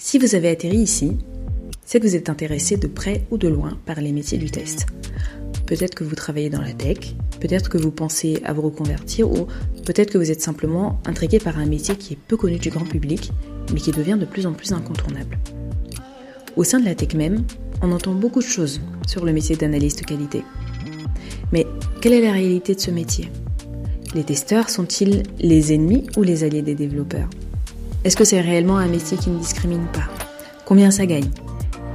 Si vous avez atterri ici, c'est que vous êtes intéressé de près ou de loin par les métiers du test. Peut-être que vous travaillez dans la tech, peut-être que vous pensez à vous reconvertir ou peut-être que vous êtes simplement intrigué par un métier qui est peu connu du grand public mais qui devient de plus en plus incontournable. Au sein de la tech même, on entend beaucoup de choses sur le métier d'analyste qualité. Mais quelle est la réalité de ce métier? Les testeurs sont-ils les ennemis ou les alliés des développeurs? Est-ce que c'est réellement un métier qui ne discrimine pas? Combien ça gagne?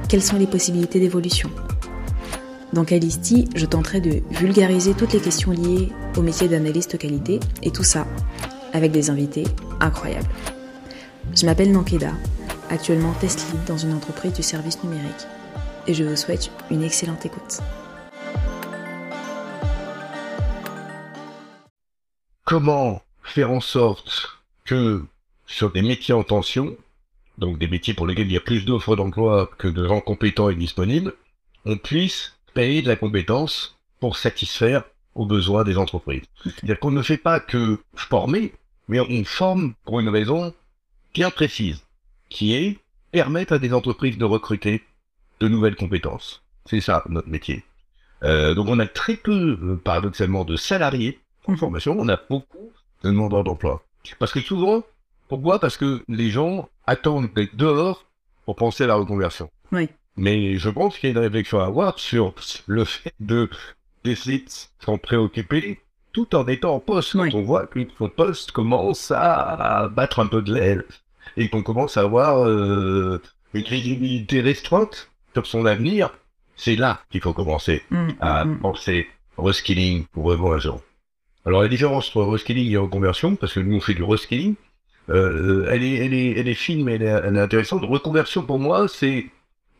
Quelles sont les possibilités d'évolution? Dans Calisti, je tenterai de vulgariser toutes les questions liées au métier d'analyste qualité et tout ça avec des invités incroyables. Je m'appelle Nankeda, actuellement test lead dans une entreprise du service numérique et je vous souhaite une excellente écoute. Comment faire en sorte que sur des métiers en tension, donc des métiers pour lesquels il y a plus d'offres d'emploi que de gens compétents et disponibles, on puisse payer de la compétence pour satisfaire aux besoins des entreprises. C'est-à-dire qu'on ne fait pas que former, mais on forme pour une raison bien précise, qui est permettre à des entreprises de recruter de nouvelles compétences. C'est ça notre métier. Euh, donc on a très peu, euh, paradoxalement, de salariés en formation, on a beaucoup de demandeurs d'emploi. Parce que souvent, pourquoi? Parce que les gens attendent d'être dehors pour penser à la reconversion. Oui. Mais je pense qu'il y a une réflexion à avoir sur le fait de d'essayer de s'en préoccuper tout en étant en poste. Oui. Quand on voit que notre poste commence à battre un peu de l'aile et qu'on commence à avoir euh, une crédibilité restreinte sur son avenir, c'est là qu'il faut commencer Mm, à mm, penser reskilling ou reconversion. Alors la différence entre reskilling et reconversion, parce que nous on fait du reskilling, euh, elle, est, elle, est, elle est fine mais elle est, elle est intéressante. Reconversion pour moi, c'est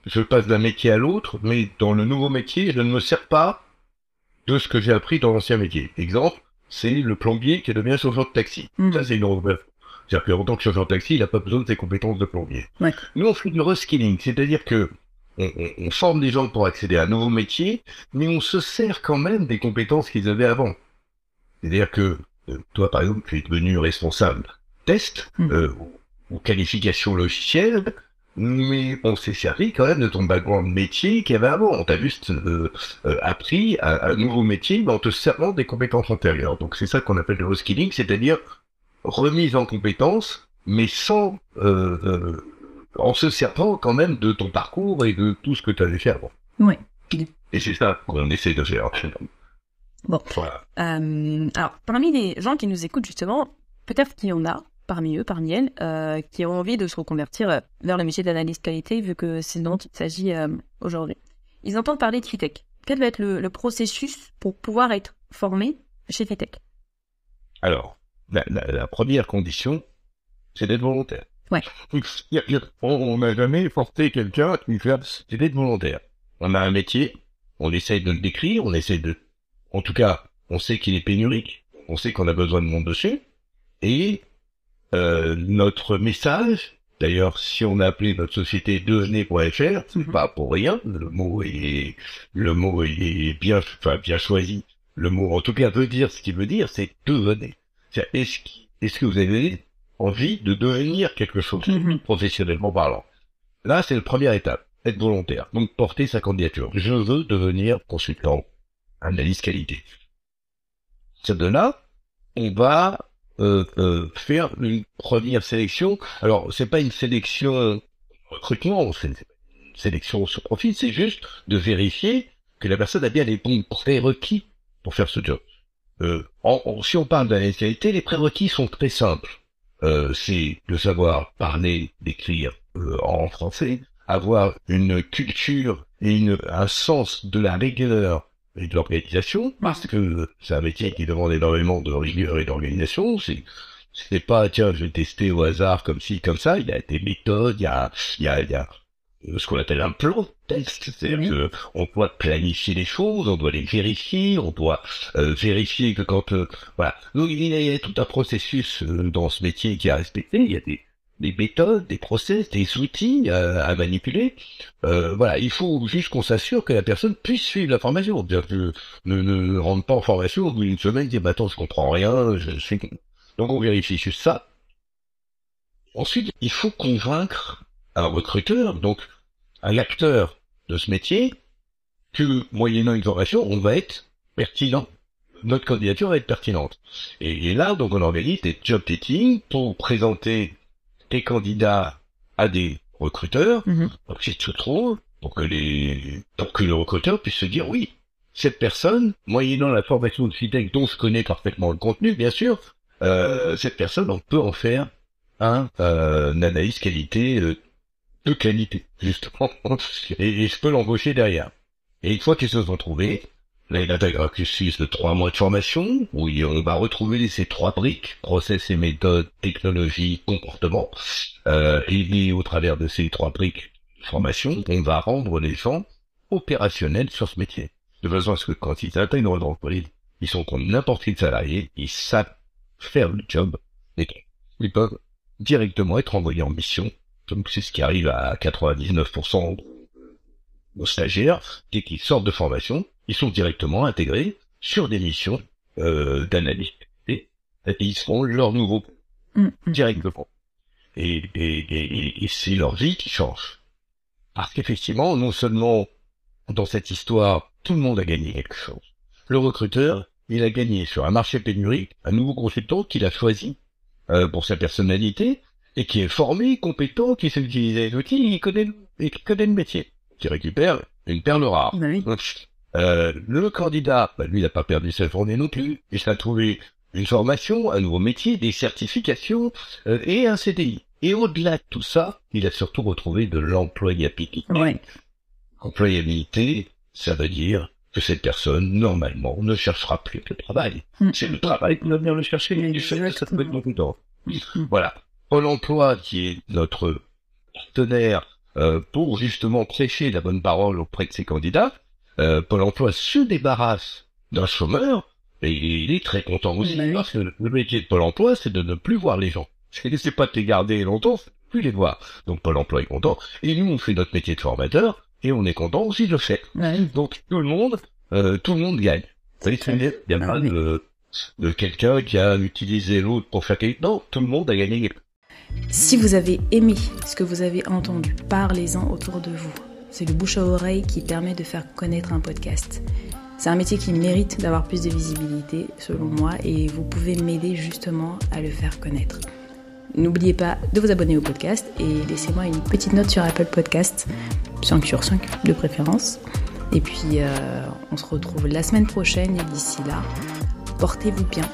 je passe d'un métier à l'autre, mais dans le nouveau métier, je ne me sers pas de ce que j'ai appris dans l'ancien métier. Exemple, c'est le plombier qui devient chauffeur de taxi. mm. Ça, c'est une reconversion. C'est-à-dire qu'en tant que chauffeur de taxi, il n'a pas besoin de ses compétences de plombier. Ouais. Nous, on fait du reskilling, c'est-à-dire que on, on- on forme des gens pour accéder à un nouveau métier, mais on se sert quand même des compétences qu'ils avaient avant. C'est-à-dire que euh, toi, par exemple, tu es devenu responsable test Mhm. euh, ou, ou qualification logicielle, mais on s'est servi quand même de ton background métier qu'il y avait avant. On t'a juste euh, euh, appris un, un nouveau métier, mais en te servant des compétences antérieures. Donc c'est ça qu'on appelle le reskilling, c'est-à-dire remise en compétences, mais sans euh, euh, en se servant quand même de ton parcours et de tout ce que tu avais fait avant. Oui. Et c'est ça qu'on essaie de faire. Bon. Voilà. Euh, alors, parmi les gens qui nous écoutent, justement, peut-être qu'il y en a, parmi eux, parmi elles, euh, qui ont envie de se reconvertir euh, vers le métier d'analyste qualité, vu que c'est dont il s'agit euh, aujourd'hui. Ils entendent parler de Fitech. Quel va être le, le processus pour pouvoir être formé chez Fitech? Alors, la, la, la première condition, c'est d'être volontaire. Ouais. On n'a jamais forcé quelqu'un qui fait, c'est d'être volontaire. On a un métier, on essaye de le décrire, on essaie de, en tout cas, on sait qu'il est pénurique, on sait qu'on a besoin de monde dessus, et euh, notre message, d'ailleurs, si on a appelé notre société devenez.fr, c'est Mhm. pas pour rien, le mot est, le mot est bien, enfin, bien choisi. Le mot, en tout cas, veut dire ce qu'il veut dire, c'est devenez. Est-ce est-ce que vous avez envie de devenir quelque chose, Mhm. professionnellement parlant? Là, c'est la première étape, être volontaire. Donc, porter sa candidature. Je veux devenir consultant, analyse qualité. C'est de là, on va faire une première sélection. Alors, c'est pas une sélection recrutement, c'est une sélection sur profil, c'est juste de vérifier que la personne a bien les bons prérequis pour faire ce job. Euh, si on parle qualité, les prérequis sont très simples. Euh, c'est de savoir parler, d'écrire euh, en français, avoir une culture et une, un sens de la rigueur et de l'organisation, parce que c'est un métier qui demande énormément de rigueur et d'organisation. C'est c'est pas tiens je vais tester au hasard comme ci comme ça. Il y a des méthodes, il y a il y a, il y a euh, ce qu'on appelle un plan de test, c'est-à-dire Oui. doit planifier les choses, on doit les vérifier, on doit euh, vérifier que quand euh, voilà. Donc il y a tout un processus euh, dans ce métier qui est à respecter. Il y a des des méthodes, des process, des outils euh, à manipuler. Euh, voilà, il faut juste qu'on s'assure que la personne puisse suivre la formation. C'est-à-dire que ne, ne rentre pas en formation au bout d'une semaine, dire bah attends, je comprends rien, je suis. Donc on vérifie juste ça. Ensuite, il faut convaincre un recruteur, donc un acteur de ce métier, que moyennant une formation, on va être pertinent. Notre candidature va être pertinente. Et, là, donc, on organise des job dating pour présenter des candidats à des recruteurs, Mhm. donc s'ils se trouvent, pour que les, pour que le recruteur puisse se dire oui, cette personne, moyennant la formation de FIDEC dont je connais parfaitement le contenu, bien sûr, euh, cette personne, on peut en faire un, euh, analyse qualité euh, de qualité, justement, et, et je peux l'embaucher derrière. Et une fois qu'ils se sont trouvés, là, il intègre un cursus de trois mois de formation, où on va retrouver ces trois briques, process et méthodes, technologie, comportement, euh, et, au travers de ces trois briques formation, on va rendre les gens opérationnels sur ce métier. De façon à ce que quand ils intègrent l'entreprise, ils sont comme n'importe quel salarié, ils savent faire le job, et ils peuvent directement être envoyés en mission, comme c'est ce qui arrive à 99% aux stagiaires, dès qu'ils sortent de formation, ils sont directement intégrés sur des missions euh, d'analyse et, et ils font leur nouveau Mm, mm. directement. Et, et, et, et c'est leur vie qui change. Parce qu'effectivement, non seulement dans cette histoire, tout le monde a gagné quelque chose. Le recruteur, il a gagné sur un marché pénurique un nouveau consultant qu'il a choisi euh, pour sa personnalité et qui est formé, compétent, qui sait utiliser les outils, qui connaît, et qui connaît le métier, qui récupère une perle rare. Bah oui. Euh, le candidat, bah, lui, il n'a pas perdu sa journée non plus. Il s'est trouvé une formation, un nouveau métier, des certifications euh, et un CDI. Et au-delà de tout ça, il a surtout retrouvé de l'employabilité. Ouais. Employabilité, ça veut dire que cette personne, normalement, ne cherchera plus le travail. Mm. C'est le travail qui va venir le chercher, du fait, ça peut être temps. Mm. Voilà. Pôle emploi, qui est notre partenaire euh, pour justement prêcher la bonne parole auprès de ses candidats, euh, Pôle emploi se débarrasse d'un chômeur, et il est très content aussi, Bah oui. parce que le métier de Pôle emploi, c'est de ne plus voir les gens. C'est pas de les garder longtemps, c'est plus les voir. Donc Pôle emploi est content, et nous, on fait notre métier de formateur, et on est content aussi de le faire. Ouais. Donc tout le monde, euh, tout le monde gagne. Il n'y a Ah pas oui. de, de quelqu'un qui a utilisé l'autre pour faire quelque Non, tout le monde a gagné. Si vous avez aimé ce que vous avez entendu, parlez-en autour de vous. C'est le bouche à oreille qui permet de faire connaître un podcast. C'est un métier qui mérite d'avoir plus de visibilité, selon moi, et vous pouvez m'aider justement à le faire connaître. N'oubliez pas de vous abonner au podcast et laissez-moi une petite note sur Apple Podcast, 5 sur 5 de préférence. Et puis, euh, on se retrouve la semaine prochaine et d'ici là, portez-vous bien